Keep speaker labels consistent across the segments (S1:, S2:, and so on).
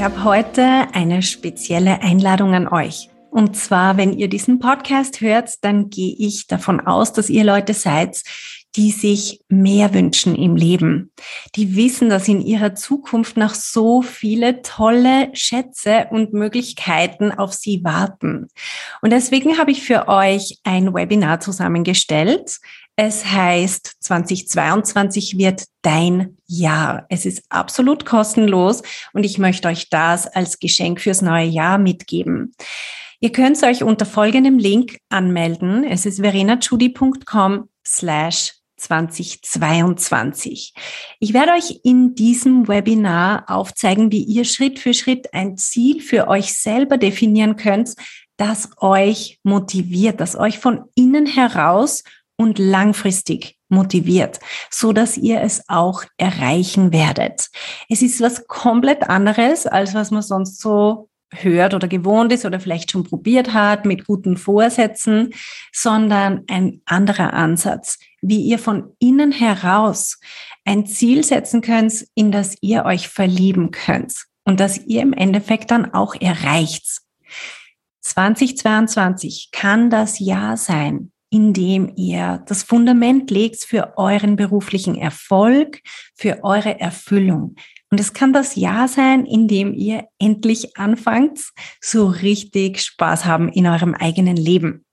S1: Ich habe heute eine spezielle Einladung an euch. Und zwar, wenn ihr diesen Podcast hört, dann gehe ich davon aus, dass ihr Leute seid, die sich mehr wünschen im Leben. Die wissen, dass in ihrer Zukunft noch so viele tolle Schätze und Möglichkeiten auf sie warten. Und deswegen habe ich für euch ein Webinar zusammengestellt. Es heißt, 2022 wird dein Jahr. Es ist absolut kostenlos und ich möchte euch das als Geschenk fürs neue Jahr mitgeben. Ihr könnt euch unter folgendem Link anmelden. Es ist verenachudi.com slash 2022. Ich werde euch in diesem Webinar aufzeigen, wie ihr Schritt für Schritt ein Ziel für euch selber definieren könnt, das euch motiviert, das euch von innen heraus und langfristig motiviert, so dass ihr es auch erreichen werdet. Es ist was komplett anderes, als was man sonst so hört oder gewohnt ist oder vielleicht schon probiert hat mit guten Vorsätzen, sondern ein anderer Ansatz, wie ihr von innen heraus ein Ziel setzen könnt, in das ihr euch verlieben könnt und das ihr im Endeffekt dann auch erreicht. 2022 kann das Jahr sein, indem ihr das Fundament legt für euren beruflichen Erfolg, für eure Erfüllung. Und es kann das Jahr sein, in dem ihr endlich anfangt, so richtig Spaß haben in eurem eigenen Leben.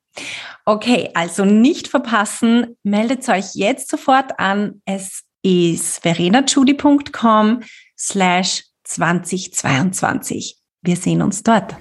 S1: Okay, also nicht verpassen, meldet euch jetzt sofort an. Es ist verenachudi.com slash 2022. Wir sehen uns dort.